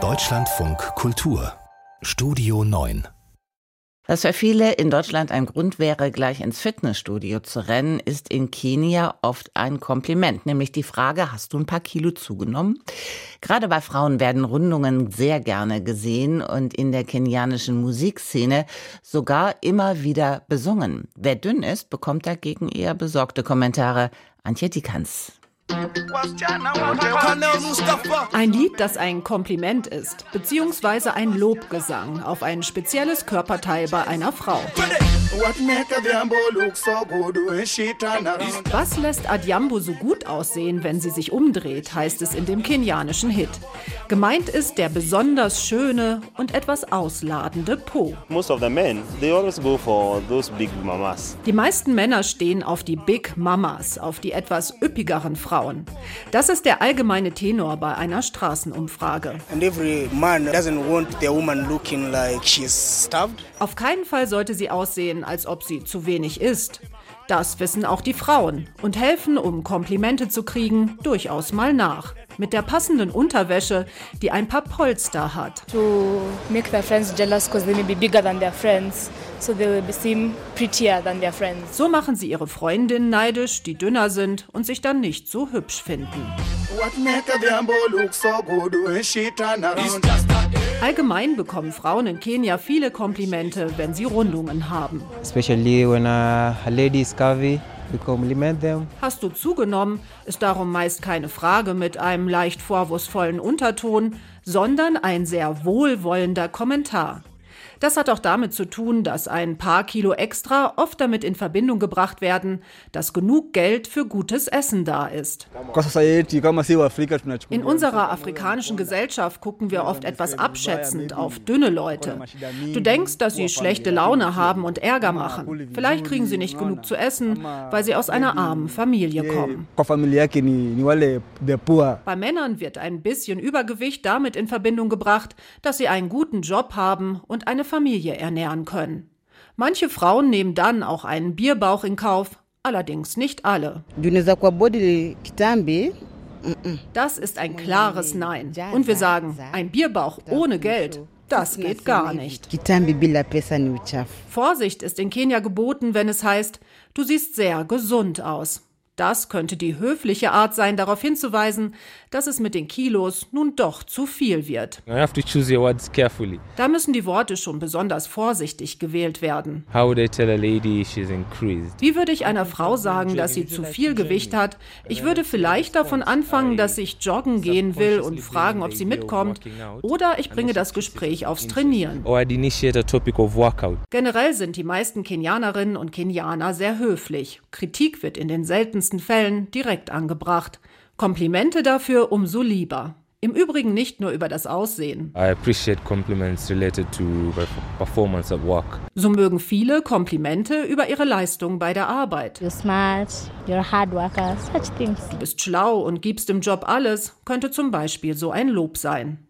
Deutschlandfunk Kultur Studio 9 was für viele in Deutschland ein Grund wäre, gleich ins Fitnessstudio zu rennen, ist in Kenia oft ein Kompliment, nämlich die Frage, hast du ein paar Kilo zugenommen? Gerade bei Frauen werden Rundungen sehr gerne gesehen und in der kenianischen Musikszene sogar immer wieder besungen. Wer dünn ist, bekommt dagegen eher besorgte Kommentare. Antje Dikans. Ein Lied, das ein Kompliment ist, beziehungsweise ein Lobgesang auf ein spezielles Körperteil bei einer Frau. Was lässt Adjambo so gut aussehen, wenn sie sich umdreht, heißt es in dem kenianischen Hit. Gemeint ist der besonders schöne und etwas ausladende Po. Die meisten Männer stehen auf die Big Mamas, auf die etwas üppigeren Frauen. Das ist der allgemeine Tenor bei einer Straßenumfrage. Auf keinen Fall sollte sie aussehen, als ob sie zu wenig isst. Das wissen auch die Frauen und helfen, um Komplimente zu kriegen, durchaus mal nach. Mit der passenden Unterwäsche, die ein paar Polster hat. To make their friends jealous because they may be bigger than their friends. So they will seem prettier than their friends. So machen sie ihre Freundinnen neidisch, die dünner sind und sich dann nicht so hübsch finden. Allgemein bekommen Frauen in Kenia viele Komplimente, wenn sie Rundungen haben. Especially when a lady is curvy. Hast du zugenommen, ist darum meist keine Frage mit einem leicht vorwurfsvollen Unterton, sondern ein sehr wohlwollender Kommentar. Das hat auch damit zu tun, dass ein paar Kilo extra oft damit in Verbindung gebracht werden, dass genug Geld für gutes Essen da ist. In unserer afrikanischen Gesellschaft gucken wir oft etwas abschätzend auf dünne Leute. Du denkst, dass sie schlechte Laune haben und Ärger machen. Vielleicht kriegen sie nicht genug zu essen, weil sie aus einer armen Familie kommen. Bei Männern wird ein bisschen Übergewicht damit in Verbindung gebracht, dass sie einen guten Job haben und eine Familie ernähren können. Manche Frauen nehmen dann auch einen Bierbauch in Kauf, allerdings nicht alle. Das ist ein klares Nein. Und wir sagen, ein Bierbauch ohne Geld, das geht gar nicht. Vorsicht ist in Kenia geboten, wenn es heißt, du siehst sehr gesund aus. Das könnte die höfliche Art sein, darauf hinzuweisen, dass es mit den Kilos nun doch zu viel wird. Da müssen die Worte schon besonders vorsichtig gewählt werden. Wie würde ich einer Frau sagen, dass sie zu viel Gewicht hat? Ich würde vielleicht davon anfangen, dass ich joggen gehen will und fragen, ob sie mitkommt. Oder ich bringe das Gespräch aufs Trainieren. Generell sind die meisten Kenianerinnen und Kenianer sehr höflich. Kritik wird in den seltensten seltensten Fällen direkt angebracht. Komplimente dafür umso lieber. Im Übrigen nicht nur über das Aussehen. So mögen viele Komplimente über ihre Leistung bei der Arbeit. You're smart, you're hard worker, such things. Du bist schlau und gibst im Job alles, könnte zum Beispiel so ein Lob sein.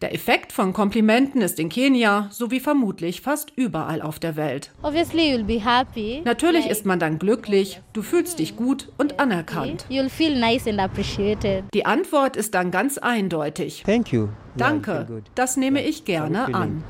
Der Effekt von Komplimenten ist in Kenia sowie vermutlich fast überall auf der Welt. Natürlich ist man dann glücklich, du fühlst dich gut und anerkannt. Die Antwort ist dann ganz eindeutig. Thank you. Danke, das nehme ich gerne an.